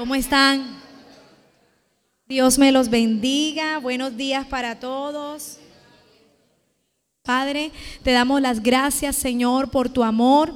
¿Cómo están? Dios me los bendiga. Buenos días para todos. Padre, te damos las gracias, Señor, por tu amor.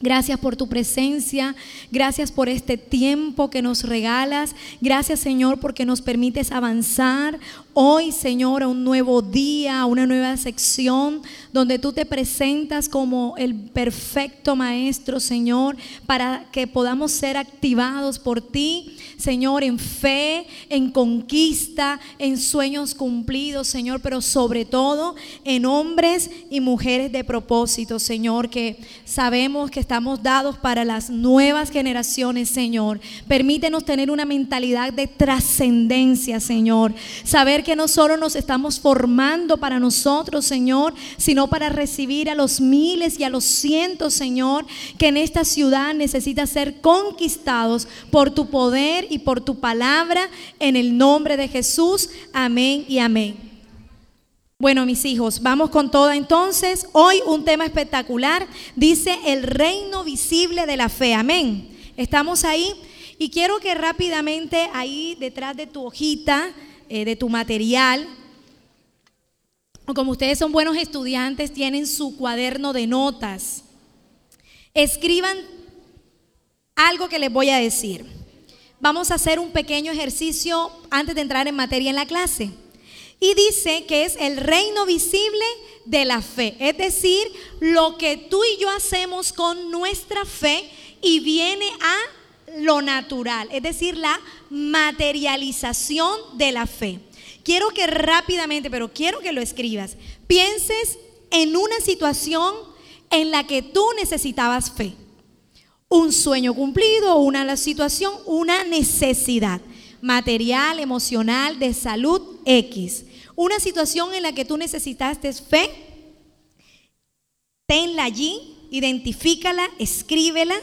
Gracias por tu presencia, gracias por este tiempo que nos regalas, gracias Señor porque nos permites avanzar hoy Señor a un nuevo día, a una nueva sección donde tú te presentas como el perfecto Maestro Señor para que podamos ser activados por ti Señor, en fe, en conquista, en sueños cumplidos, Señor, pero sobre todo en hombres y mujeres de propósito, Señor, que sabemos que estamos dados para las nuevas generaciones, Señor. Permítenos tener una mentalidad de trascendencia, Señor. Saber que no solo nos estamos formando para nosotros, Señor, sino para recibir a los miles y a los cientos, Señor, que en esta ciudad necesita ser conquistados por tu poder y por tu palabra, en el nombre de Jesús. Amén y amén. Bueno, mis hijos, vamos con todo entonces. Hoy un tema espectacular. Dice el reino visible de la fe. Amén. Estamos ahí. Y quiero que rápidamente ahí detrás de tu hojita, eh, de tu material, como ustedes son buenos estudiantes, tienen su cuaderno de notas. Escriban algo que les voy a decir vamos a hacer un pequeño ejercicio antes de entrar en materia en la clase. Y dice que es el reino visible de la fe, es decir, lo que tú y yo hacemos con nuestra fe y viene a lo natural, es decir, la materialización de la fe. Quiero que rápidamente, pero quiero que lo escribas, pienses en una situación en la que tú necesitabas fe un sueño cumplido, una situación, una necesidad material, emocional, de salud X. Una situación en la que tú necesitaste fe, tenla allí, identifícala, escríbela.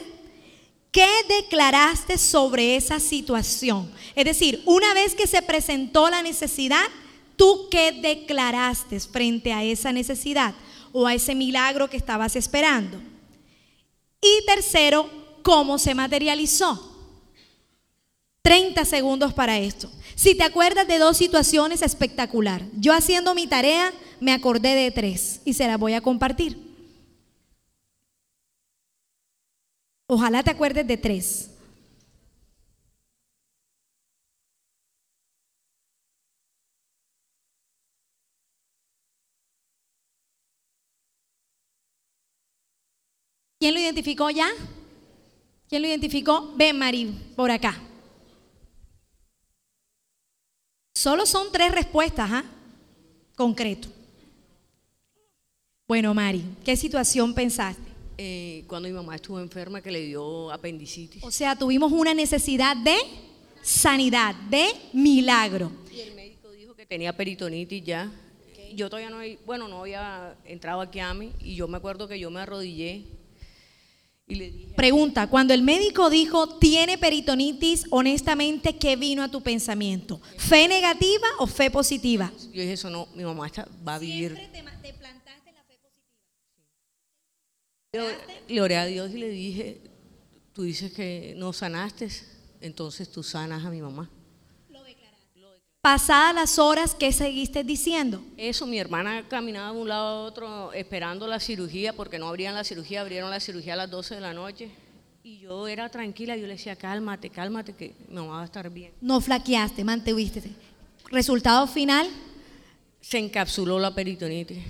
¿Qué declaraste sobre esa situación? Es decir, una vez que se presentó la necesidad, ¿tú qué declaraste frente a esa necesidad o a ese milagro que estabas esperando? Y tercero, ¿cómo se materializó? 30 segundos para esto. Si te acuerdas de dos situaciones espectacular, yo haciendo mi tarea me acordé de tres y se las voy a compartir. Ojalá te acuerdes de tres. ¿Quién lo identificó ya? ¿Quién lo identificó? Ven, Mari, por acá. Solo son tres respuestas, ¿ah? Concreto. Bueno, Mari, ¿qué situación pensaste? Eh, cuando mi mamá estuvo enferma que le dio apendicitis. O sea, tuvimos una necesidad de sanidad, de milagro. Y el médico dijo que tenía peritonitis ya. Yo todavía no, bueno, no había entrado aquí a mí y yo me acuerdo que yo me arrodillé Pregunta, cuando el médico dijo tiene peritonitis, honestamente, ¿qué vino a tu pensamiento? ¿Fe negativa o fe positiva? Yo dije eso, no, mi mamá va a vivir. ¿Siempre te, plantaste la fe positiva? Yo oré a Dios y le dije, tú dices que no sanaste, entonces tú sanas a mi mamá. Pasadas las horas, ¿qué seguiste diciendo? Eso, mi hermana caminaba de un lado a otro esperando la cirugía porque no abrían la cirugía, abrieron la cirugía a las 12 de la noche. Y yo era tranquila, yo le decía, cálmate, cálmate, que mamá va a estar bien. No flaqueaste, mantuviste. ¿Resultado final? Se encapsuló la peritonitis.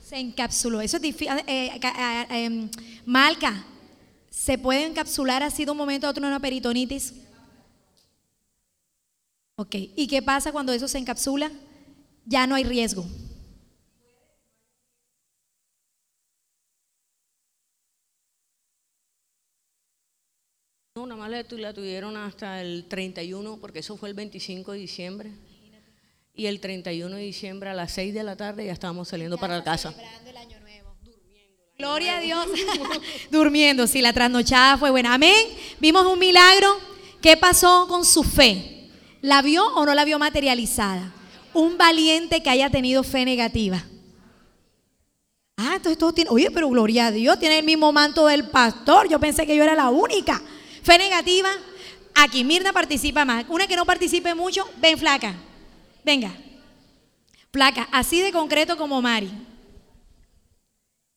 Se encapsuló. Eso es difícil. Eh, eh, eh, em, Malca, ¿se puede encapsular así de un momento a otro una peritonitis? Ok, ¿y qué pasa cuando eso se encapsula? Ya no hay riesgo. No, nada más la, tuvieron hasta el 31, porque eso fue el 25 de diciembre. Y el 31 de diciembre a las 6 de la tarde ya estábamos saliendo para la casa. Gloria a Dios. Durmiendo, sí, la trasnochada fue buena. Amén. Vimos un milagro. ¿Qué pasó con su fe? ¿La vio o no la vio materializada? Un valiente que haya tenido fe negativa. Ah, entonces todos tienen, oye, pero gloria a Dios, tiene el mismo manto del pastor. Yo pensé que yo era la única. Fe negativa, Aquí, Mirna participa más. Una que no participe mucho, ven flaca. Venga. Flaca, así de concreto como Mari.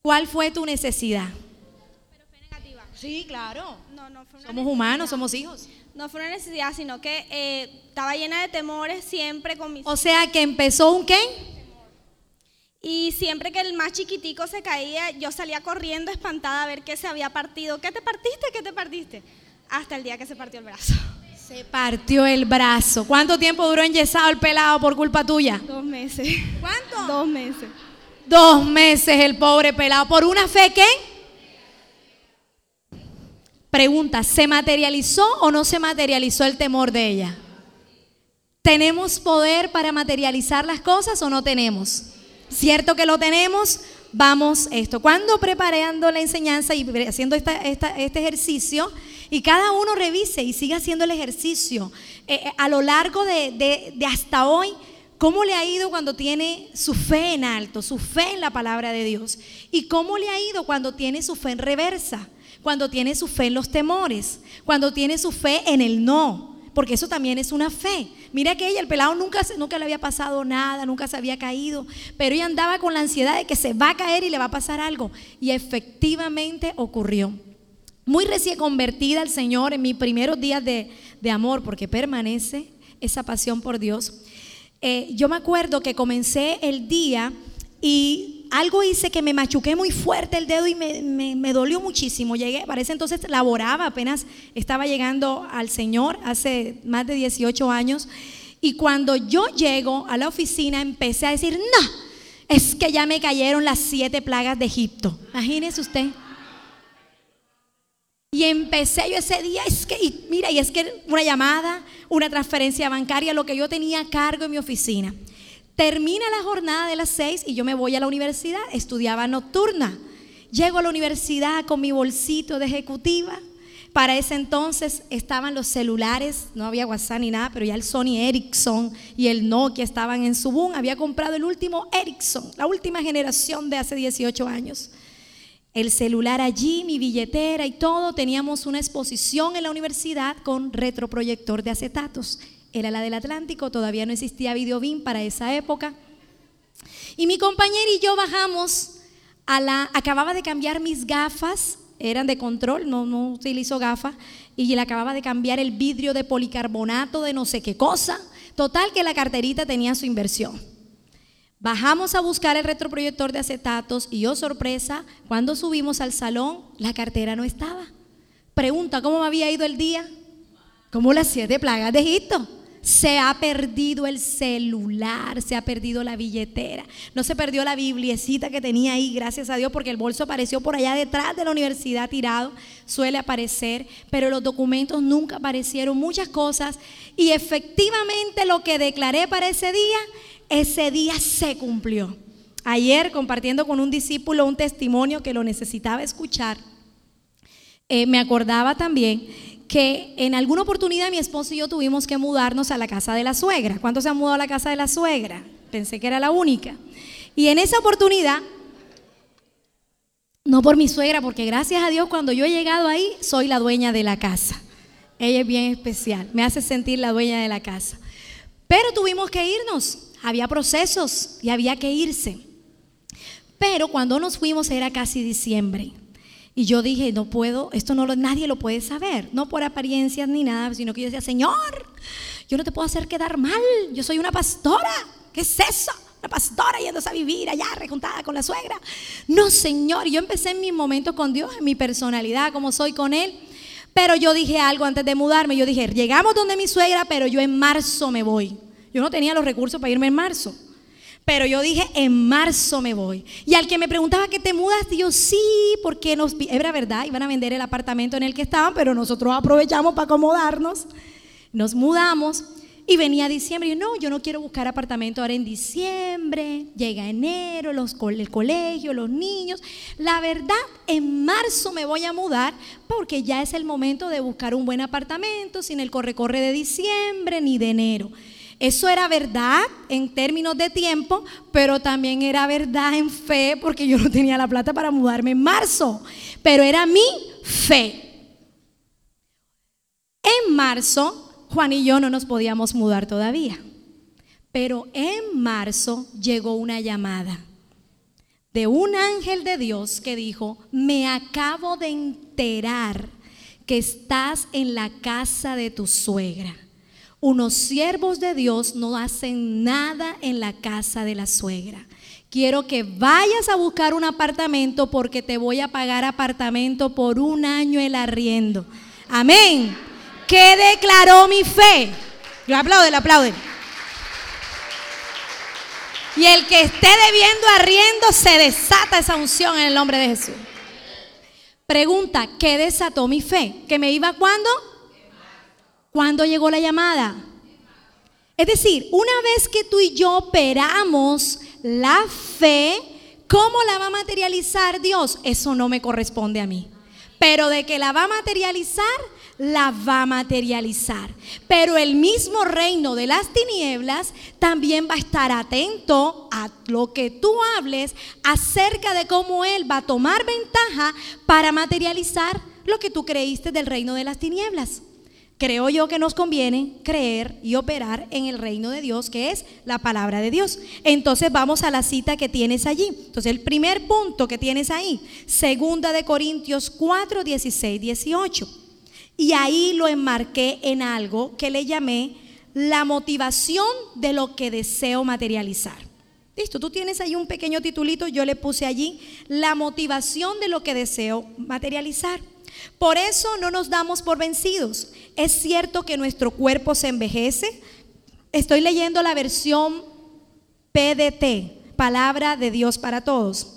¿Cuál fue tu necesidad? Sí, claro. No, no fue una Somos humanos, somos hijos. No fue una necesidad, sino que eh, estaba llena de temores siempre con mis... O sea que empezó un qué? Y siempre que el más chiquitico se caía, yo salía corriendo espantada a ver qué se había partido. ¿Qué te partiste? ¿Qué te partiste? Hasta el día que se partió el brazo. Se partió el brazo. ¿Cuánto tiempo duró enyesado el pelado por culpa tuya? Dos meses. ¿Cuánto? Dos meses. Dos meses el pobre pelado. ¿Por una fe qué? Pregunta, ¿se materializó o no se materializó el temor de ella? ¿Tenemos poder para materializar las cosas o no tenemos? ¿Cierto que lo tenemos? Vamos esto. Cuando preparando la enseñanza y haciendo este ejercicio, y cada uno revise y siga haciendo el ejercicio eh, eh, a lo largo de, de- de hasta hoy, ¿cómo le ha ido cuando tiene su fe en alto, su fe en la palabra de Dios? ¿Y cómo le ha ido cuando tiene su fe en reversa? Cuando tiene su fe en los temores, cuando tiene su fe en el no, porque eso también es una fe. Mira que ella, el pelado nunca, nunca le había pasado nada, nunca se había caído, pero ella andaba con la ansiedad de que se va a caer y le va a pasar algo. Y efectivamente ocurrió. Muy recién convertida al Señor en mis primeros días de, de amor, porque permanece esa pasión por Dios. Eh, yo me acuerdo que comencé el día y algo hice que me machuqué muy fuerte el dedo y me, me- dolió muchísimo. Llegué, para ese entonces laboraba, apenas estaba llegando al Señor hace más de 18 años. Y cuando yo llego a la oficina empecé a decir, no, es que ya me cayeron las siete plagas de Egipto. Imagínese usted. Y empecé yo ese día, es que, y mira, y es que una llamada, una transferencia bancaria, lo que yo tenía a cargo en mi oficina. Termina la jornada de las seis y yo me voy a la universidad, estudiaba nocturna. Llego a la universidad con mi bolsito de ejecutiva. Para ese entonces estaban los celulares, no había WhatsApp ni nada, pero ya el Sony Ericsson y el Nokia estaban en su boom. Había comprado el último Ericsson, la última generación de hace 18 años el celular allí, mi billetera y todo. Teníamos una exposición en la universidad con retroproyector de acetatos. Era la del Atlántico, todavía no existía Videobeam para esa época. Y mi compañera y yo bajamos a la. Acababa de cambiar mis gafas, eran de control, no, no utilizo gafas, y le acababa de cambiar el vidrio de policarbonato de no sé qué cosa. Total, que la carterita tenía su inversión. Bajamos a buscar el retroproyector de acetatos y oh sorpresa, cuando subimos al salón, la cartera no estaba. Pregunta, ¿cómo me había ido el día? Como las siete plagas de Egipto. Se ha perdido el celular, se ha perdido la billetera, no se perdió la bibliecita que tenía ahí, gracias a Dios, porque el bolso apareció por allá detrás de la universidad tirado, suele aparecer, pero los documentos nunca aparecieron, muchas cosas, y efectivamente lo que declaré para ese día, ese día se cumplió. Ayer, compartiendo con un discípulo un testimonio que lo necesitaba escuchar, eh, me acordaba también que en alguna oportunidad mi esposo y yo tuvimos que mudarnos a la casa de la suegra. ¿Cuántos se han mudado a la casa de la suegra? Pensé que era la única. Y en esa oportunidad, no por mi suegra, porque gracias a Dios cuando yo he llegado ahí, soy la dueña de la casa. Ella es bien especial, me hace sentir la dueña de la casa. Pero tuvimos que irnos, había procesos y había que irse. Pero cuando nos fuimos era casi diciembre. Y yo dije, no puedo, esto no lo, nadie lo puede saber, no por apariencias ni nada, sino que yo decía, Señor, yo no te puedo hacer quedar mal, yo soy una pastora, ¿qué es eso? Una pastora yéndose a vivir allá, rejuntada con la suegra. No, Señor, yo empecé en mis momentos con Dios, en mi personalidad, como soy con Él. Pero yo dije algo antes de mudarme, yo dije, llegamos donde mi suegra, pero yo en marzo me voy. Yo no tenía los recursos para irme en marzo. Pero yo dije, en marzo me voy. Y al que me preguntaba que te mudaste, yo sí, porque nos, era verdad, iban a vender el apartamento en el que estaban, pero nosotros aprovechamos para acomodarnos. Nos mudamos y venía diciembre. Y no, yo no quiero buscar apartamento ahora en diciembre. Llega enero, los, el colegio, los niños. La verdad, en marzo me voy a mudar porque ya es el momento de buscar un buen apartamento sin el corre-corre de diciembre ni de enero. Eso era verdad en términos de tiempo, pero también era verdad en fe porque yo no tenía la plata para mudarme en marzo. Pero era mi fe. En marzo, Juan y yo no nos podíamos mudar todavía. Pero en marzo llegó una llamada de un ángel de Dios que dijo, me acabo de enterar que estás en la casa de tu suegra. Unos siervos de Dios no hacen nada en la casa de la suegra. Quiero que vayas a buscar un apartamento porque te voy a pagar apartamento por un año el arriendo. Amén. ¿Qué declaró mi fe? Lo aplauden, aplauden. Y el que esté debiendo arriendo, se desata esa unción en el nombre de Jesús. Pregunta, ¿qué desató mi fe? ¿Que me iba cuándo? ¿Cuándo llegó la llamada? Es decir, una vez que tú y yo operamos la fe, ¿cómo la va a materializar Dios? Eso no me corresponde a mí. Pero de que la va a materializar, la va a materializar. Pero el mismo reino de las tinieblas también va a estar atento a lo que tú hables acerca de cómo Él va a tomar ventaja para materializar lo que tú creíste del reino de las tinieblas. Creo yo que nos conviene creer y operar en el reino de Dios, que es la palabra de Dios. Entonces vamos a la cita que tienes allí. Entonces el primer punto que tienes ahí, segunda de Corintios 4, 16, 18. Y ahí lo enmarqué en algo que le llamé la motivación de lo que deseo materializar. Listo, tú tienes ahí un pequeño titulito, yo le puse allí la motivación de lo que deseo materializar. Por eso no nos damos por vencidos. Es cierto que nuestro cuerpo se envejece. Estoy leyendo la versión PDT, Palabra de Dios para Todos.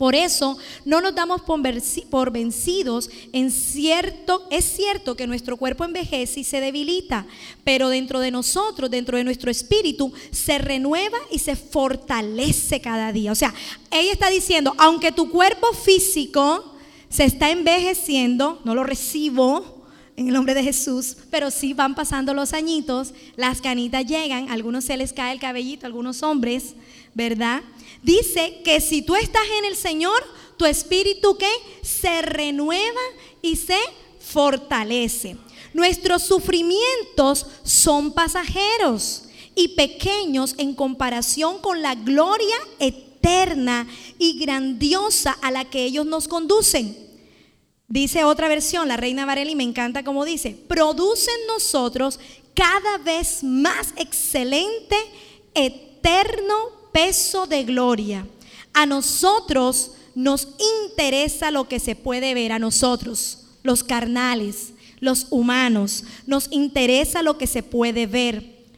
Por eso no nos damos por vencidos en cierto, es cierto que nuestro cuerpo envejece y se debilita, pero dentro de nosotros, dentro de nuestro espíritu, se renueva y se fortalece cada día. O sea, ella está diciendo, aunque tu cuerpo físico se está envejeciendo, no lo recibo, en el nombre de Jesús, pero sí van pasando los añitos, las canitas llegan, a algunos se les cae el cabellito, a algunos hombres, ¿verdad? Dice que si tú estás en el Señor, tu espíritu que se renueva y se fortalece. Nuestros sufrimientos son pasajeros y pequeños en comparación con la gloria eterna y grandiosa a la que ellos nos conducen. Dice otra versión, la reina Varela, me encanta como dice, produce en nosotros cada vez más excelente, eterno peso de gloria. A nosotros nos interesa lo que se puede ver, a nosotros, los carnales, los humanos, nos interesa lo que se puede ver.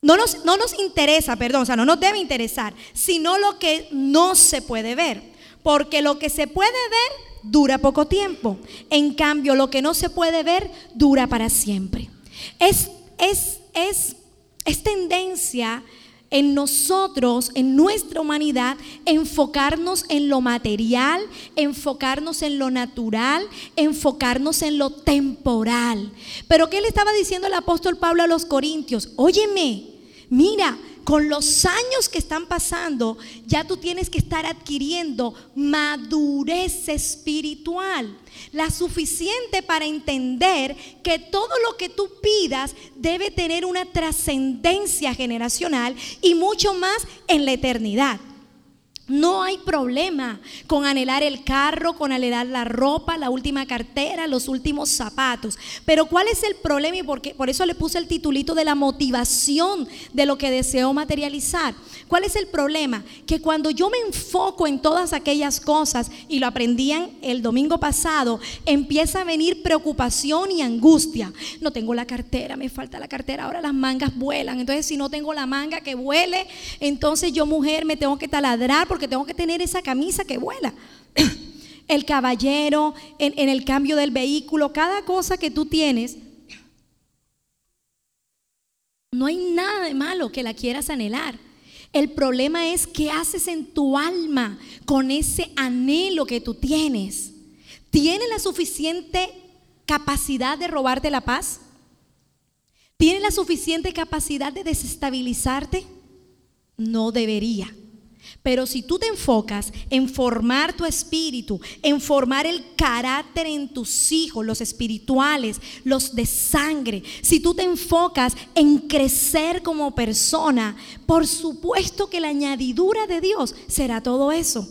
No nos, no nos interesa, perdón, o sea, no nos debe interesar, sino lo que no se puede ver. Porque lo que se puede ver dura poco tiempo. En cambio, lo que no se puede ver dura para siempre. Es, es, es, es tendencia en nosotros, en nuestra humanidad, enfocarnos en lo material, enfocarnos en lo natural, enfocarnos en lo temporal. Pero ¿qué le estaba diciendo el apóstol Pablo a los Corintios? Óyeme, mira, con los años que están pasando, ya tú tienes que estar adquiriendo madurez espiritual la suficiente para entender que todo lo que tú pidas debe tener una trascendencia generacional y mucho más en la eternidad. No hay problema con anhelar el carro, con anhelar la ropa, la última cartera, los últimos zapatos. Pero ¿cuál es el problema? Y por, por eso le puse el titulito de la motivación de lo que deseo materializar. ¿Cuál es el problema? Que cuando yo me enfoco en todas aquellas cosas, y lo aprendían el domingo pasado, empieza a venir preocupación y angustia. No tengo la cartera, me falta la cartera, ahora las mangas vuelan. Entonces si no tengo la manga que vuele, entonces yo mujer me tengo que taladrar porque tengo que tener esa camisa que vuela. El caballero, en, el cambio del vehículo, cada cosa que tú tienes, no hay nada de malo que la quieras anhelar. El problema es qué haces en tu alma con ese anhelo que tú tienes. ¿Tiene la suficiente capacidad de robarte la paz? ¿Tiene la suficiente capacidad de desestabilizarte? No debería. Pero si tú te enfocas en formar tu espíritu, en formar el carácter en tus hijos, los espirituales, los de sangre, si tú te enfocas en crecer como persona, por supuesto que la añadidura de Dios será todo eso.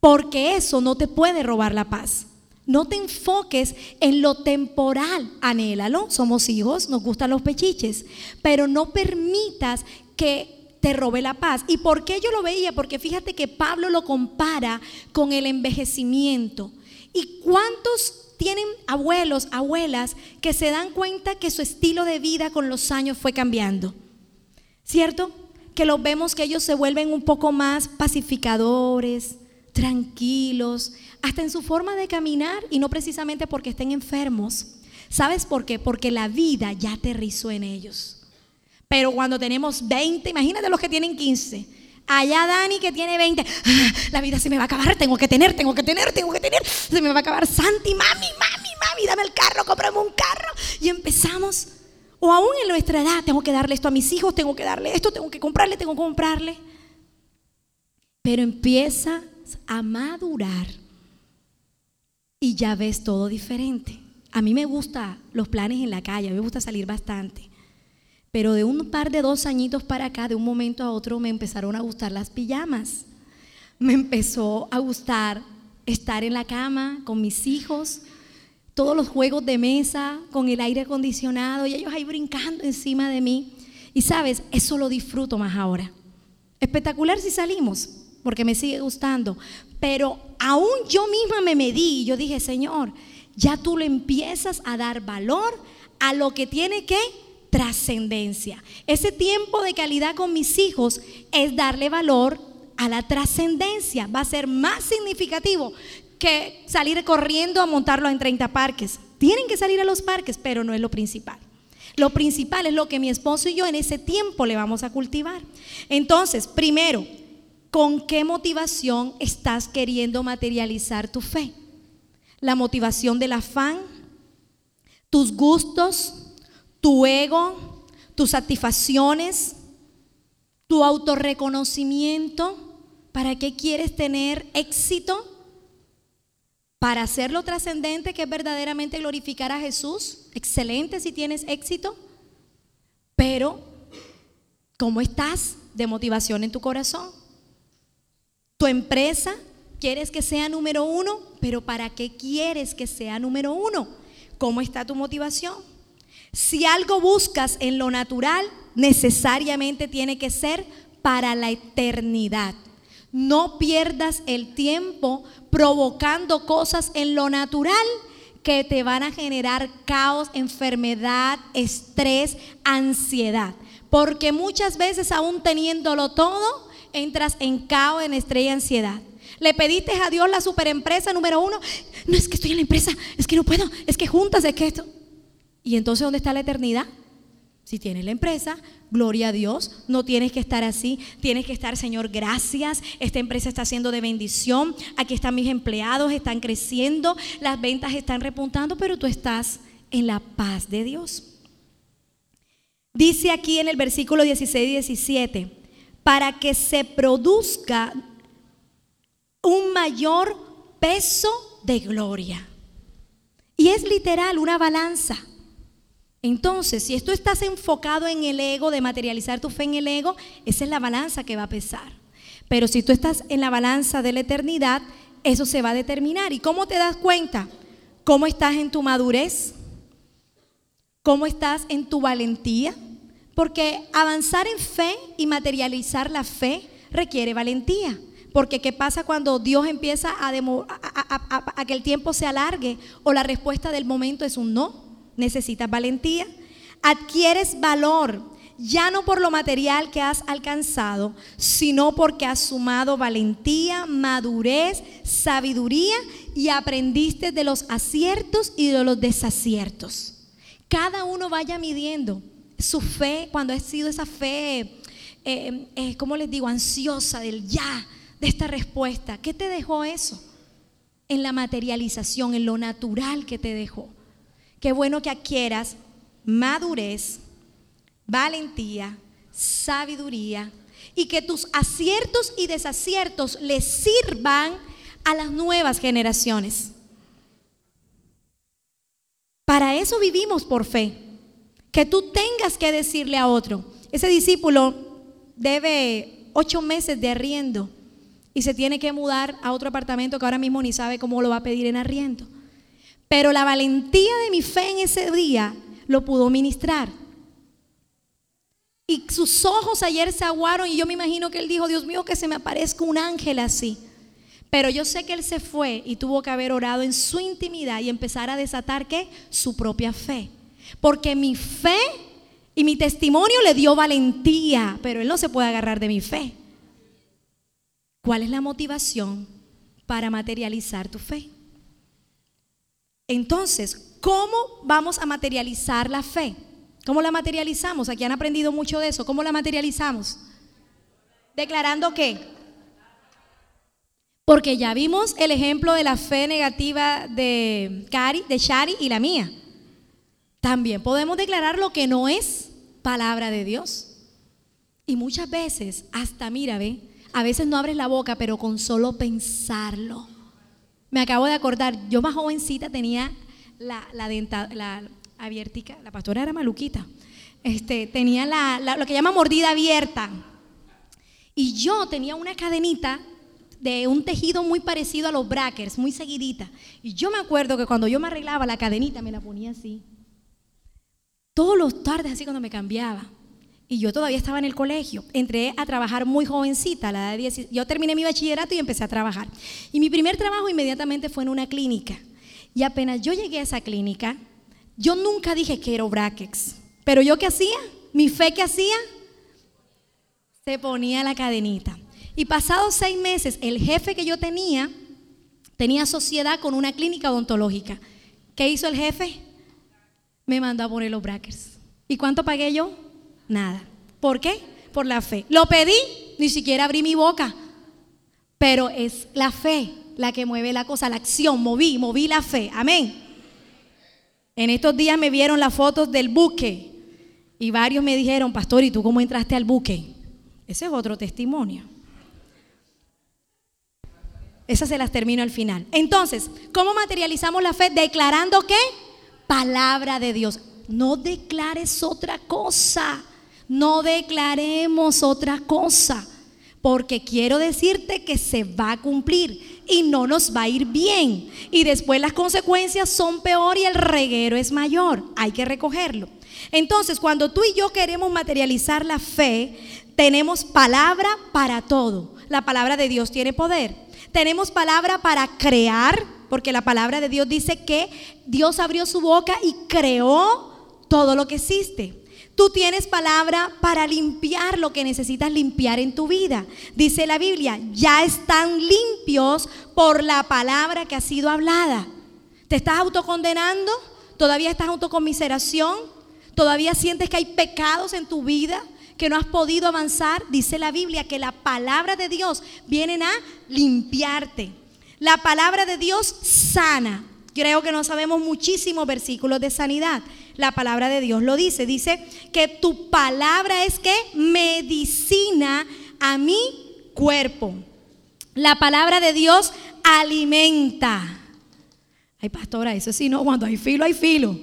Porque eso no te puede robar la paz. No te enfoques en lo temporal, anhélalo, somos hijos, nos gustan los pechiches, pero no permitas que te robe la paz. ¿Y por qué yo lo veía? Porque fíjate que Pablo lo compara con el envejecimiento. ¿Y cuántos tienen abuelos, abuelas que se dan cuenta que su estilo de vida con los años fue cambiando? ¿Cierto? Que los vemos que ellos se vuelven un poco más pacificadores, tranquilos, hasta en su forma de caminar y no precisamente porque estén enfermos. ¿Sabes por qué? Porque la vida ya aterrizó en ellos. Pero cuando tenemos 20, imagínate los que tienen 15. Allá Dani que tiene 20, ah, la vida se me va a acabar, tengo que tener, tengo que tener, tengo que tener, se me va a acabar. Santi, mami, mami, mami, dame el carro, cómprame un carro. Y empezamos, o aún en nuestra edad, tengo que darle esto a mis hijos, tengo que darle esto, tengo que comprarle, tengo que comprarle. Pero empiezas a madurar y ya ves todo diferente. A mí me gustan los planes en la calle, a mí me gusta salir bastante. Pero de un par de dos añitos para acá, de un momento a otro, me empezaron a gustar las pijamas. Me empezó a gustar estar en la cama con mis hijos, todos los juegos de mesa, con el aire acondicionado y ellos ahí brincando encima de mí. Y sabes, eso lo disfruto más ahora. Espectacular si salimos, porque me sigue gustando. Pero aún yo misma me medí y yo dije, Señor, ya tú le empiezas a dar valor a lo que tiene que trascendencia. Ese tiempo de calidad con mis hijos es darle valor a la trascendencia. Va a ser más significativo que salir corriendo a montarlo en 30 parques. Tienen que salir a los parques, pero no es lo principal. Lo principal es lo que mi esposo y yo en ese tiempo le vamos a cultivar. Entonces, primero, ¿con qué motivación estás queriendo materializar tu fe? La motivación del afán, tus gustos, tu ego, tus satisfacciones, tu autorreconocimiento. ¿Para qué quieres tener éxito? Para hacerlo trascendente, que es verdaderamente glorificar a Jesús. Excelente si tienes éxito. Pero, ¿cómo estás de motivación en tu corazón? Tu empresa, quieres que sea número uno, pero ¿para qué quieres que sea número uno? ¿Cómo está tu motivación? Si algo buscas en lo natural, necesariamente tiene que ser para la eternidad. No pierdas el tiempo provocando cosas en lo natural que te van a generar caos, enfermedad, estrés, ansiedad. Porque muchas veces aún teniéndolo todo, entras en caos, en estrés y ansiedad. Le pediste a Dios la superempresa número uno. No es que estoy en la empresa, es que no puedo, es que juntas, es que esto. ¿Y entonces dónde está la eternidad? Si tienes la empresa, gloria a Dios, no tienes que estar así, tienes que estar, Señor, gracias, esta empresa está siendo de bendición, aquí están mis empleados, están creciendo, las ventas están repuntando, pero tú estás en la paz de Dios. Dice aquí en el versículo 16 y 17, para que se produzca un mayor peso de gloria. Y es literal una balanza. Entonces, si tú estás enfocado en el ego, de materializar tu fe en el ego, esa es la balanza que va a pesar. Pero si tú estás en la balanza de la eternidad, eso se va a determinar. ¿Y cómo te das cuenta? ¿Cómo estás en tu madurez? ¿Cómo estás en tu valentía? Porque avanzar en fe y materializar la fe requiere valentía. Porque ¿qué pasa cuando Dios empieza a, a, a que el tiempo se alargue o la respuesta del momento es un no? Necesitas valentía. Adquieres valor, ya no por lo material que has alcanzado, sino porque has sumado valentía, madurez, sabiduría y aprendiste de los aciertos y de los desaciertos. Cada uno vaya midiendo su fe, cuando ha sido esa fe, eh, eh, como les digo, ansiosa del ya, de esta respuesta. ¿Qué te dejó eso? En la materialización, en lo natural que te dejó. Qué bueno que adquieras madurez, valentía, sabiduría, y que tus aciertos y desaciertos le sirvan a las nuevas generaciones. Para eso vivimos por fe. Que tú tengas que decirle a otro. Ese discípulo debe ocho meses de arriendo y se tiene que mudar a otro apartamento que ahora mismo ni sabe cómo lo va a pedir en arriendo. Pero la valentía de mi fe en ese día lo pudo ministrar. Y sus ojos ayer se aguaron y yo me imagino que él dijo, Dios mío, que se me aparezca un ángel así. Pero yo sé que él se fue y tuvo que haber orado en su intimidad y empezar a desatar qué? Su propia fe. Porque mi fe y mi testimonio le dio valentía, pero él no se puede agarrar de mi fe. ¿Cuál es la motivación para materializar tu fe? Entonces, ¿cómo vamos a materializar la fe? ¿Cómo la materializamos? Aquí han aprendido mucho de eso. ¿Cómo la materializamos? Declarando qué? Porque ya vimos el ejemplo de la fe negativa de Cari, de Shari y la mía. También podemos declarar lo que no es palabra de Dios. Y muchas veces, hasta mira, ve, a veces no abres la boca, pero con solo pensarlo. Me acabo de acordar, yo más jovencita tenía la, la, la abiertica, la pastora era maluquita, este, tenía la, lo que llama mordida abierta. Y yo tenía una cadenita de un tejido muy parecido a los brackers, muy seguidita. Y yo me acuerdo que cuando yo me arreglaba la cadenita me la ponía así. Todos los tardes así cuando me cambiaba. Y yo todavía estaba en el colegio. Entré a trabajar muy jovencita, a la edad de Yo terminé mi bachillerato y empecé a trabajar. Y mi primer trabajo inmediatamente fue en una clínica. Y apenas yo llegué a esa clínica, yo nunca dije que era brackets. Pero yo qué hacía? Mi fe que hacía? Se ponía la cadenita. Y pasados seis meses, el jefe que yo tenía tenía sociedad con una clínica odontológica. ¿Qué hizo el jefe? Me mandó a poner los brackets. ¿Y cuánto pagué yo? Nada. ¿Por qué? Por la fe. Lo pedí, ni siquiera abrí mi boca. Pero es la fe la que mueve la cosa, la acción. Moví, moví la fe. Amén. En estos días me vieron las fotos del buque y varios me dijeron, pastor, ¿y tú cómo entraste al buque? Ese es otro testimonio. Esas se las termino al final. Entonces, ¿cómo materializamos la fe? Declarando qué? Palabra de Dios. No declares otra cosa. No declaremos otra cosa. Porque quiero decirte que se va a cumplir y no nos va a ir bien. Y después las consecuencias son peor y el reguero es mayor. Hay que recogerlo. Entonces, cuando tú y yo queremos materializar la fe, tenemos palabra para todo. La palabra de Dios tiene poder. Tenemos palabra para crear, porque la palabra de Dios dice que Dios abrió su boca y creó todo lo que existe. Tú tienes palabra para limpiar lo que necesitas limpiar en tu vida. Dice la Biblia, ya están limpios por la palabra que ha sido hablada. ¿Te estás autocondenando? ¿Todavía estás autocomiseración? ¿Todavía sientes que hay pecados en tu vida? que no has podido avanzar, dice la Biblia que la palabra de Dios viene a limpiarte. La palabra de Dios sana. Creo que no sabemos muchísimos versículos de sanidad. La palabra de Dios lo dice. Dice que tu palabra es que medicina a mi cuerpo. La palabra de Dios alimenta. Ay, pastora, eso sí, no, cuando hay filo, hay filo.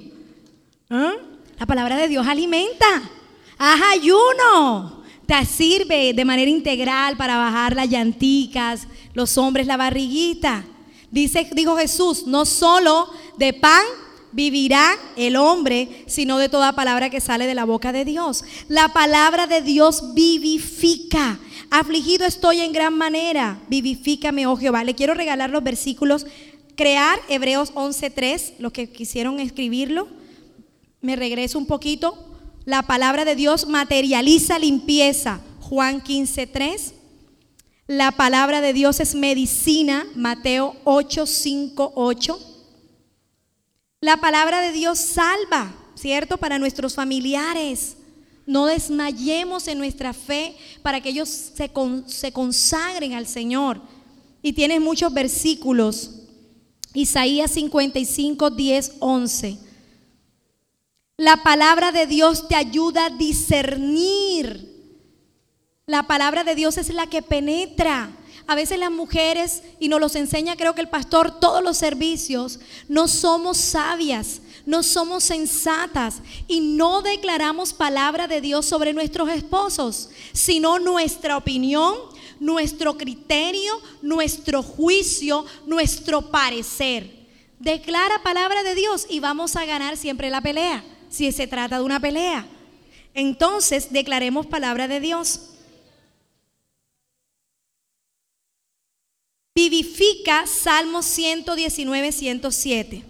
¿Ah? La palabra de Dios alimenta. Haz ayuno. Te sirve de manera integral para bajar las llanticas, los hombres la barriguita. Dice, dijo Jesús, no solo de pan vivirá el hombre, sino de toda palabra que sale de la boca de Dios. La palabra de Dios vivifica. Afligido estoy en gran manera. Vivifícame, oh Jehová. Le quiero regalar los versículos. Crear Hebreos 11.3, los que quisieron escribirlo. Me regreso un poquito. La palabra de Dios materializa limpieza. Juan 15:3. La palabra de Dios es medicina. Mateo 8, 5, 8. La palabra de Dios salva, ¿cierto? Para nuestros familiares. No desmayemos en nuestra fe para que ellos se, consagren al Señor. Y tienes muchos versículos. Isaías 55, 10, 11. La palabra de Dios te ayuda a discernir La palabra de Dios es la que penetra. A veces las mujeres, y nos los enseña creo que el pastor, todos los servicios, no somos sabias, no somos sensatas y no declaramos palabra de Dios sobre nuestros esposos, sino nuestra opinión, nuestro criterio, nuestro juicio, nuestro parecer. Declara palabra de Dios y vamos a ganar siempre la pelea, si se trata de una pelea. Entonces declaremos palabra de Dios. Vivifica Salmo 119, 107.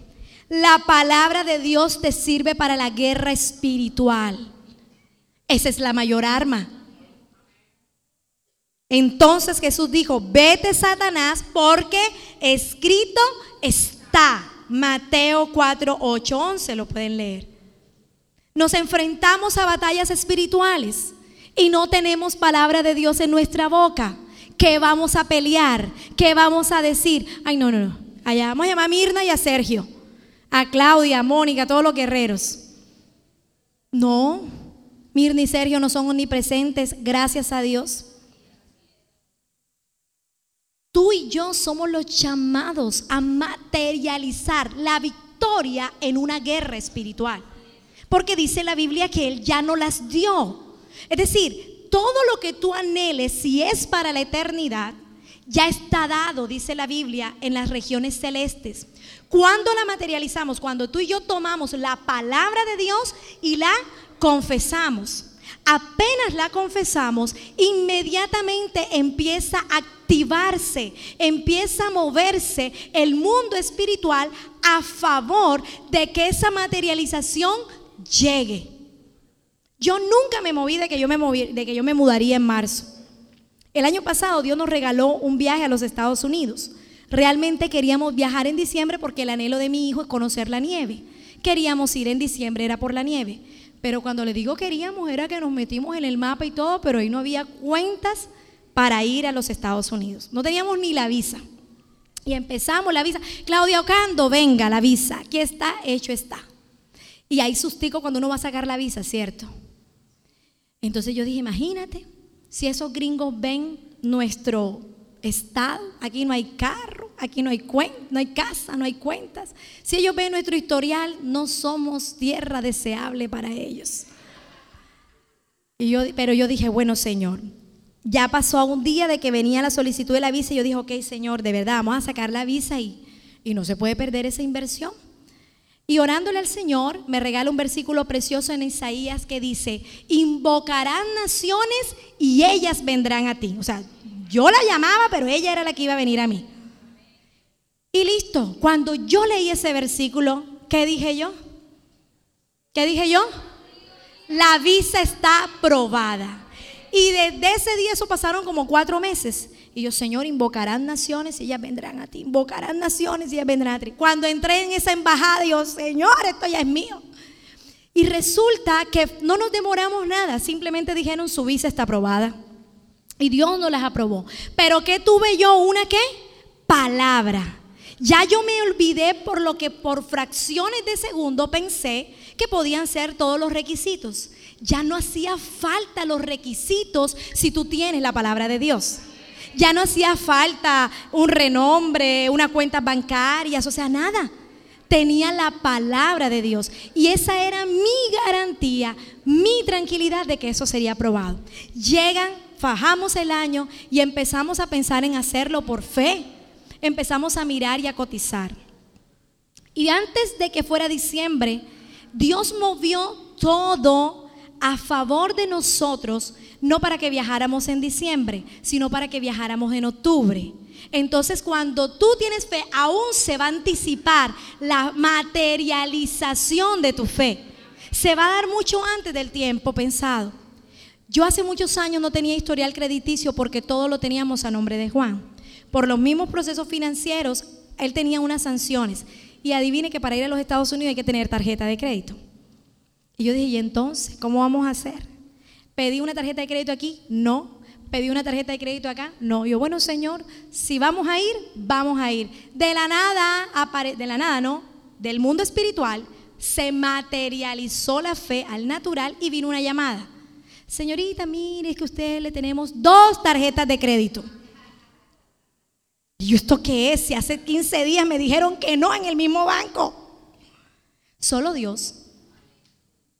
La palabra de Dios te sirve para la guerra espiritual. Esa es la mayor arma. Entonces Jesús dijo, vete Satanás porque escrito está. Mateo 4, 8, 11, lo pueden leer. Nos enfrentamos a batallas espirituales y no tenemos palabra de Dios en nuestra boca. ¿Qué vamos a pelear? ¿Qué vamos a decir? Ay, no, no, no. Allá vamos a llamar a Mirna y a Sergio, a Claudia, a Mónica, a todos los guerreros. No, Mirna y Sergio no son omnipresentes, gracias a Dios. Tú y yo somos los llamados a materializar la victoria en una guerra espiritual. Porque dice la Biblia que Él ya no las dio. Es decir, todo lo que tú anheles, si es para la eternidad, ya está dado, dice la Biblia, en las regiones celestes. ¿Cuándo la materializamos? Cuando tú y yo tomamos la palabra de Dios y la confesamos apenas la confesamos, inmediatamente empieza a activarse, empieza a moverse el mundo espiritual a favor de que esa materialización llegue. Yo nunca me moví de que yo me moví, de que yo me mudaría en marzo. El año pasado Dios nos regaló un viaje a los Estados Unidos. Realmente queríamos viajar en diciembre porque el anhelo de mi hijo es conocer la nieve. Queríamos ir en diciembre, era por la nieve. Pero cuando le digo queríamos era que nos metimos en el mapa y todo, pero ahí no había cuentas para ir a los Estados Unidos. No teníamos ni la visa. Y empezamos la visa. Claudia Ocando, venga, la visa. Aquí está, hecho está. Y ahí sustico cuando uno va a sacar la visa, ¿cierto? Entonces yo dije, imagínate, si esos gringos ven nuestro estado, aquí no hay carro, aquí no hay, no hay casa, no hay cuentas. Si ellos ven nuestro historial, no somos tierra deseable para ellos. Y yo, pero yo dije, bueno, Señor, ya pasó un día de que venía la solicitud de la visa y yo dije, ok, Señor, de verdad, vamos a sacar la visa y, y no se puede perder esa inversión. Y orándole al Señor, me regala un versículo precioso en Isaías que dice, invocarán naciones y ellas vendrán a ti. O sea, yo la llamaba, pero ella era la que iba a venir a mí. Y listo, cuando yo leí ese versículo, ¿qué dije yo? ¿Qué dije yo? La visa está aprobada. Y desde ese día eso pasaron como cuatro meses. Y yo, Señor, invocarán naciones y ellas vendrán a ti. Invocarán naciones y ellas vendrán a ti. Cuando entré en esa embajada, yo, Señor, esto ya es mío. Y resulta que no nos demoramos nada. Simplemente dijeron, su visa está aprobada. Y Dios no las aprobó. Pero ¿qué tuve yo? ¿Una qué? Palabra. Ya yo me olvidé por lo que por fracciones de segundo pensé que podían ser todos los requisitos. Ya no hacía falta los requisitos si tú tienes la palabra de Dios. Ya no hacía falta un renombre, una cuenta bancaria, o sea, nada. Tenía la palabra de Dios. Y esa era mi garantía, mi tranquilidad de que eso sería aprobado. Llegan fajamos el año y empezamos a pensar en hacerlo por fe. Empezamos a mirar y a cotizar. Y antes de que fuera diciembre, Dios movió todo a favor de nosotros, no para que viajáramos en diciembre, sino para que viajáramos en octubre. Entonces, cuando tú tienes fe, aún se va a anticipar la materialización de tu fe. Se va a dar mucho antes del tiempo pensado. Yo hace muchos años no tenía historial crediticio porque todo lo teníamos a nombre de Juan. Por los mismos procesos financieros, él tenía unas sanciones. Y adivine que para ir a los Estados Unidos hay que tener tarjeta de crédito. Y yo dije, ¿y entonces cómo vamos a hacer? ¿Pedí una tarjeta de crédito aquí? No. ¿Pedí una tarjeta de crédito acá? No. yo, bueno, Señor, si vamos a ir, vamos a ir. De la nada, de la nada, no, del mundo espiritual, se materializó la fe al natural y vino una llamada. señorita, mire, es que a usted le tenemos dos tarjetas de crédito. ¿Y esto qué es? Si hace 15 días me dijeron que no en el mismo banco. Solo Dios.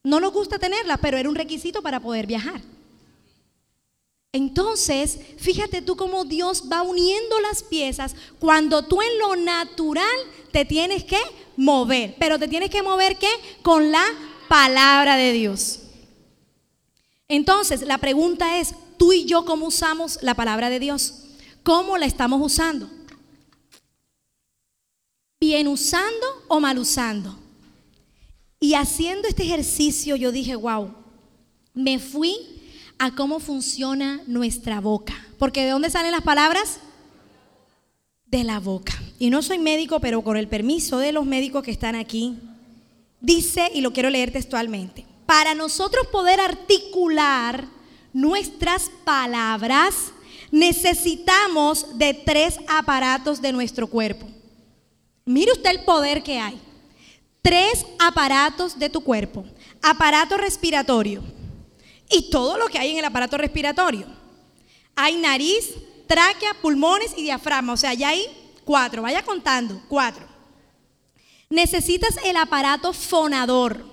No nos gusta tenerla, pero era un requisito para poder viajar. Entonces, fíjate tú cómo Dios va uniendo las piezas cuando tú en lo natural te tienes que mover. Pero te tienes que mover ¿qué? Con la palabra de Dios. Entonces, la pregunta es, tú y yo, ¿cómo usamos la palabra de Dios? ¿Cómo la estamos usando? ¿Bien usando o mal usando? Y haciendo este ejercicio yo dije, wow, me fui a cómo funciona nuestra boca. Porque ¿de dónde salen las palabras? De la boca. Y no soy médico, pero con el permiso de los médicos que están aquí, dice, y lo quiero leer textualmente, para nosotros poder articular nuestras palabras, necesitamos de tres aparatos de nuestro cuerpo. Mire usted el poder que hay. Tres aparatos de tu cuerpo. Aparato respiratorio. Y todo lo que hay en el aparato respiratorio. Hay nariz, tráquea, pulmones y diafragma. O sea, ya hay cuatro. Vaya contando. Cuatro. Necesitas el aparato fonador.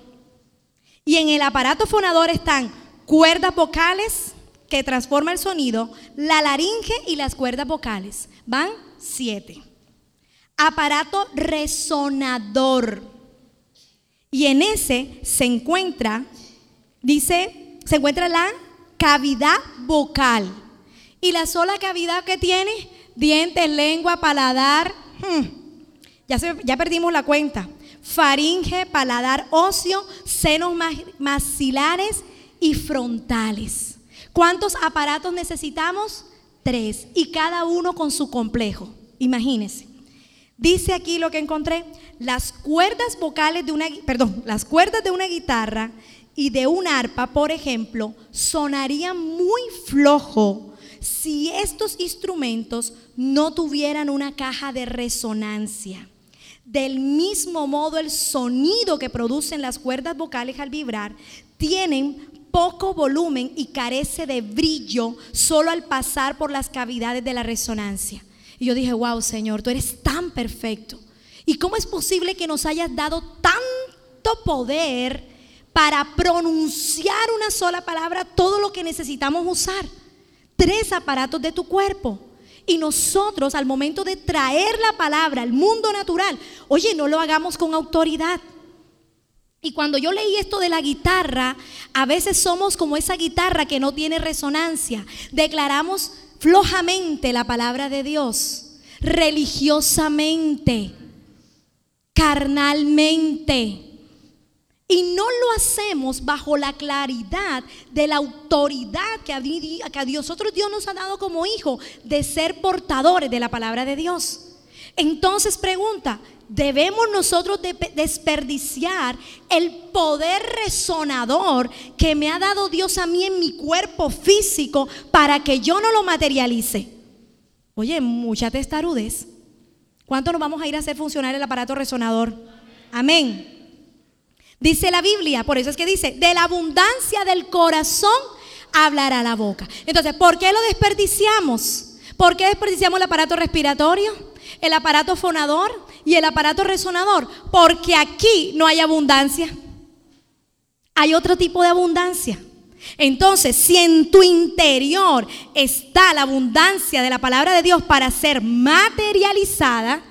Y en el aparato fonador están cuerdas vocales que transforma el sonido, la laringe y las cuerdas vocales. Van siete aparato resonador. Y en ese se encuentra, dice, se encuentra la cavidad vocal. Y la sola cavidad que tiene, dientes, lengua, paladar, hmm, ya, ya perdimos la cuenta. Faringe, paladar óseo, senos maxilares y frontales. ¿Cuántos aparatos necesitamos? Tres. Y cada uno con su complejo. Imagínense. Dice aquí lo que encontré, las cuerdas vocales de una, perdón, las cuerdas de una guitarra y de un arpa, por ejemplo, sonarían muy flojo si estos instrumentos no tuvieran una caja de resonancia. Del mismo modo, el sonido que producen las cuerdas vocales al vibrar tienen poco volumen y carece de brillo solo al pasar por las cavidades de la resonancia. Y yo dije, wow, Señor, tú eres tan perfecto. ¿Y cómo es posible que nos hayas dado tanto poder para pronunciar una sola palabra, todo lo que necesitamos usar? Tres aparatos de tu cuerpo. Y nosotros al momento de traer la palabra al mundo natural, oye, no lo hagamos con autoridad. Y cuando yo leí esto de la guitarra, a veces somos como esa guitarra que no tiene resonancia. Declaramos flojamente la palabra de Dios, religiosamente, carnalmente. Y no lo hacemos bajo la claridad de la autoridad que a, Dios, otro Dios nos ha dado como hijo de ser portadores de la palabra de Dios. Entonces pregunta, debemos nosotros desperdiciar el poder resonador que me ha dado Dios a mí en mi cuerpo físico para que yo no lo materialice. Oye, mucha testarudez. ¿Cuánto nos vamos a ir a hacer funcionar el aparato resonador? Amén. Dice la Biblia, por eso es que dice, de la abundancia del corazón hablará la boca. Entonces, ¿por qué lo desperdiciamos? ¿Por qué desperdiciamos el aparato respiratorio? el aparato fonador y el aparato resonador, porque aquí no hay abundancia. Hay otro tipo de abundancia. Entonces, si en tu interior está la abundancia de la palabra de Dios para ser materializada,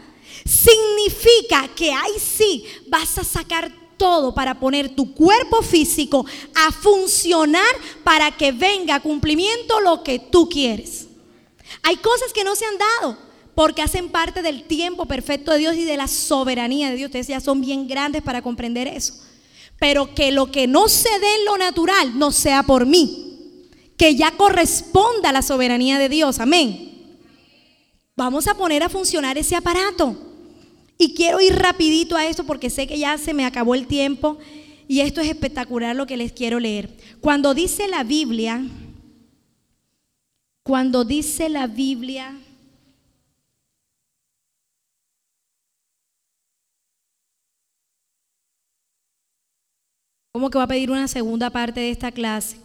significa que ahí sí vas a sacar todo para poner tu cuerpo físico a funcionar para que venga a cumplimiento lo que tú quieres. Hay cosas que no se han dado porque hacen parte del tiempo perfecto de Dios y de la soberanía de Dios. Ustedes ya son bien grandes para comprender eso. Pero que lo que no se dé en lo natural no sea por mí, que ya corresponda a la soberanía de Dios. Amén. Vamos a poner a funcionar ese aparato. Y quiero ir rapidito a esto porque sé que ya se me acabó el tiempo y esto es espectacular lo que les quiero leer. Cuando dice la Biblia, cuando dice la Biblia, ¿Cómo que va a pedir una segunda parte de esta clase?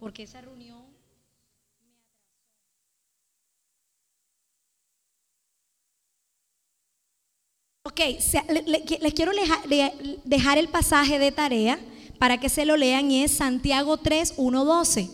porque esa reunión Ok, les quiero dejar el pasaje de tarea para que se lo lean y es Santiago 3, 1, 12.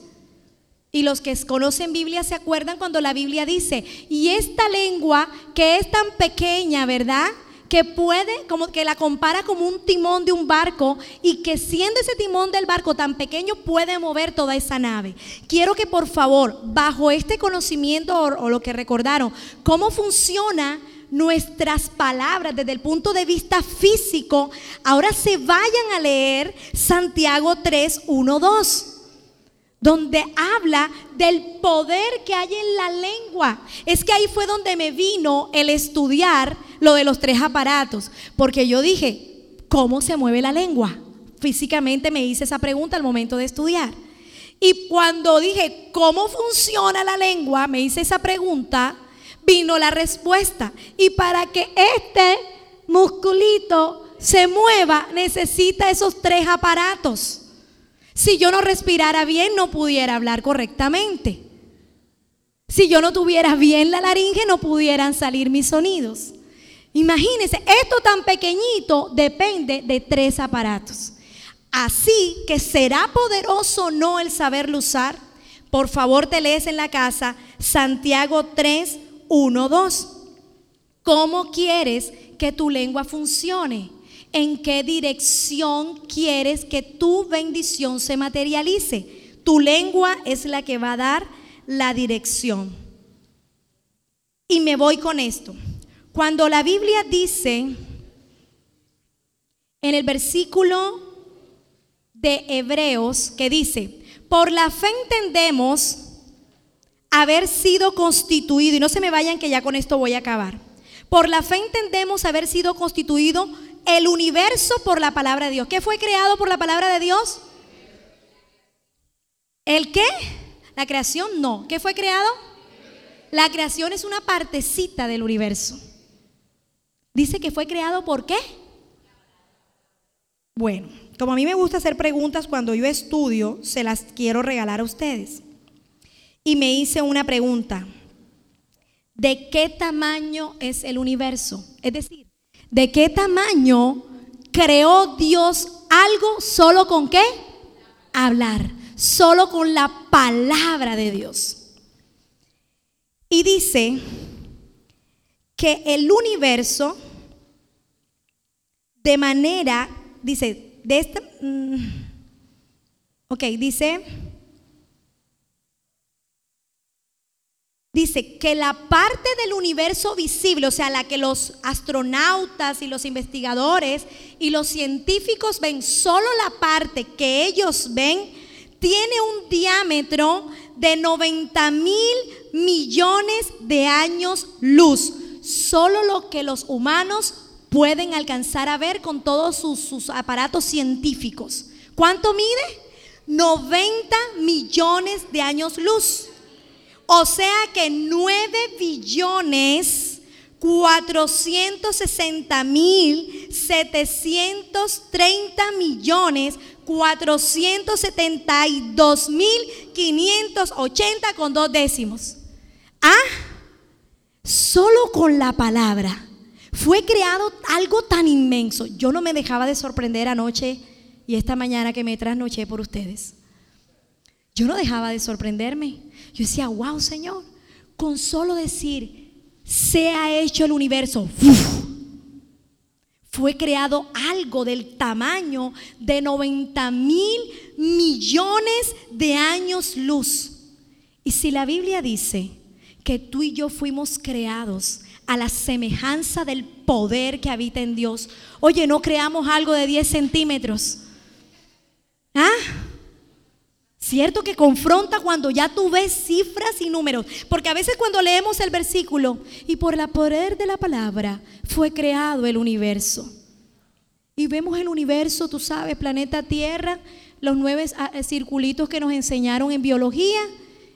Y los que conocen Biblia se acuerdan cuando la Biblia dice, y esta lengua que es tan pequeña, ¿verdad? Que puede, como que la compara como un timón de un barco y que siendo ese timón del barco tan pequeño puede mover toda esa nave. Quiero que por favor, bajo este conocimiento o, o lo que recordaron, cómo funciona nuestras palabras desde el punto de vista físico, ahora se vayan a leer Santiago 3, 1, 2 donde habla del poder que hay en la lengua. Es que ahí fue donde me vino el estudiar lo de los tres aparatos, porque yo dije, ¿cómo se mueve la lengua? Físicamente me hice esa pregunta al momento de estudiar. Y cuando dije, ¿cómo funciona la lengua? Me hice esa pregunta, vino la respuesta. Y para que este musculito se mueva, necesita esos tres aparatos. Si yo no respirara bien, no pudiera hablar correctamente. Si yo no tuviera bien la laringe, no pudieran salir mis sonidos. Imagínense, esto tan pequeñito depende de tres aparatos. Así que será poderoso no el saberlo usar. Por favor, te lees en la casa Santiago 3, 1, 2. ¿Cómo quieres que tu lengua funcione? En qué dirección quieres que tu bendición se materialice. Tu lengua es la que va a dar la dirección. Y me voy con esto. Cuando la Biblia dice en el versículo de Hebreos que dice, por la fe entendemos haber sido constituido, y no se me vayan que ya con esto voy a acabar, por la fe entendemos haber sido constituido el universo por la palabra de Dios. ¿Qué fue creado por la palabra de Dios? ¿El qué? ¿La creación? No. ¿Qué fue creado? La creación es una partecita del universo. Dice que fue creado por qué? Bueno, como a mí me gusta hacer preguntas cuando yo estudio, se las quiero regalar a ustedes. Y me hice una pregunta. ¿De qué tamaño es el universo? Es decir, de qué tamaño creó Dios algo solo con qué? Hablar, solo con la palabra de Dios. Y dice que el universo, de manera, dice, de esta, mm, ok, dice, dice que la parte del universo visible, o sea, la que los astronautas y los investigadores y los científicos ven, solo la parte que ellos ven, tiene un diámetro de 90 mil millones de años luz. Solo lo que los humanos pueden alcanzar a ver con todos sus, sus aparatos científicos. ¿Cuánto mide? 90 millones de años luz. O sea que 9 billones 460 mil 730 millones 472 mil 580 con dos décimos. Ah, solo con la palabra fue creado algo tan inmenso. Yo no me dejaba de sorprender anoche y esta mañana que me trasnoché por ustedes. Yo no dejaba de sorprenderme. Yo decía, wow, Señor, con solo decir, se ha hecho el universo, fue creado algo del tamaño de 90 mil millones de años luz. Y si la Biblia dice que tú y yo fuimos creados a la semejanza del poder que habita en Dios, oye, no creamos algo de 10 centímetros. ¿Ah? ¿Cierto que confronta cuando ya tú ves cifras y números? Porque a veces cuando leemos el versículo, y por el poder de la palabra fue creado el universo. Y vemos el universo, tú sabes, planeta Tierra, los nueve ah, eh, circulitos que nos enseñaron en biología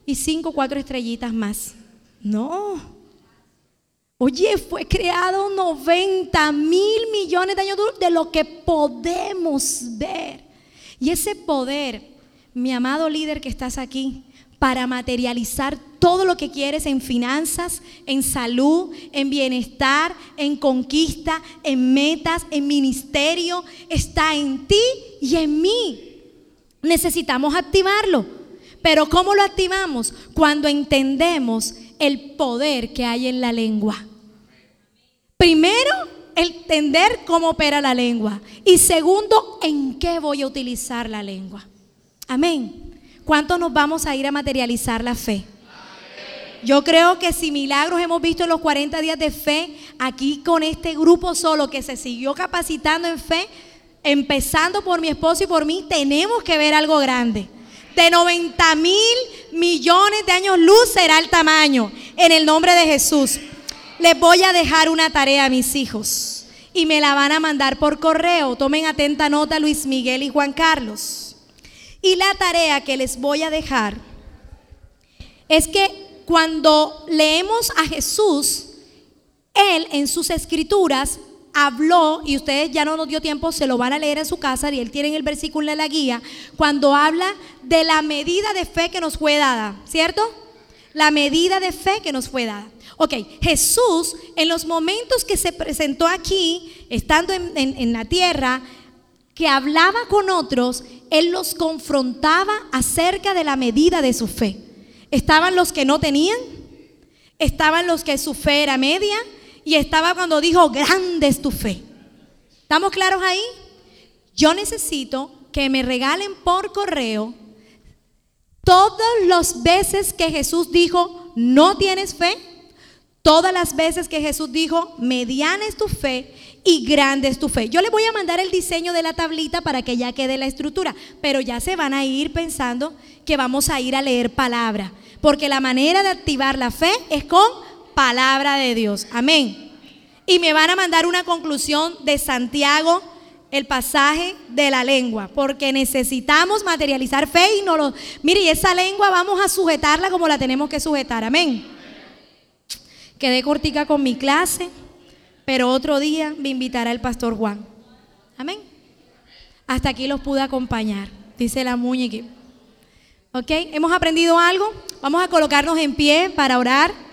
y cinco, cuatro estrellitas más. No. Oye, fue creado 90 mil millones de años de lo que podemos ver. Y ese poder mi amado líder que estás aquí, para materializar todo lo que quieres en finanzas, en salud, en bienestar, en conquista, en metas, en ministerio, está en ti y en mí. Necesitamos activarlo. Pero ¿cómo lo activamos? Cuando entendemos el poder que hay en la lengua. Primero, entender cómo opera la lengua. Y segundo, en qué voy a utilizar la lengua. Amén. ¿Cuánto nos vamos a ir a materializar la fe? Yo creo que si milagros hemos visto en los 40 días de fe, aquí con este grupo solo que se siguió capacitando en fe, empezando por mi esposo y por mí, tenemos que ver algo grande. De 90 mil millones de años luz será el tamaño. En el nombre de Jesús. Les voy a dejar una tarea a mis hijos y me la van a mandar por correo. Tomen atenta nota Luis Miguel y Juan Carlos. Y la tarea que les voy a dejar es que cuando leemos a Jesús, Él en sus escrituras habló, y ustedes ya no nos dio tiempo, se lo van a leer en su casa, y Él tiene el versículo en la guía, cuando habla de la medida de fe que nos fue dada, ¿cierto? La medida de fe que nos fue dada. Ok, Jesús en los momentos que se presentó aquí, estando en, en la tierra, que hablaba con otros, él los confrontaba acerca de la medida de su fe. Estaban los que no tenían, estaban los que su fe era media y estaba cuando dijo, grande es tu fe. ¿Estamos claros ahí? Yo necesito que me regalen por correo todas las veces que Jesús dijo, no tienes fe, todas las veces que Jesús dijo, mediana es tu fe y grande es tu fe. Yo les voy a mandar el diseño de la tablita para que ya quede la estructura, pero ya se van a ir pensando que vamos a ir a leer palabra, porque la manera de activar la fe es con palabra de Dios. Amén. Y me van a mandar una conclusión de Santiago, el pasaje de la lengua, porque necesitamos materializar fe y no lo... Mire, y esa lengua vamos a sujetarla como la tenemos que sujetar. Amén. Quedé cortica con mi clase pero otro día me invitará el pastor Juan. Amén. Hasta aquí los pude acompañar, dice la muñeca. ¿Ok? ¿Hemos aprendido algo? Vamos a colocarnos en pie para orar.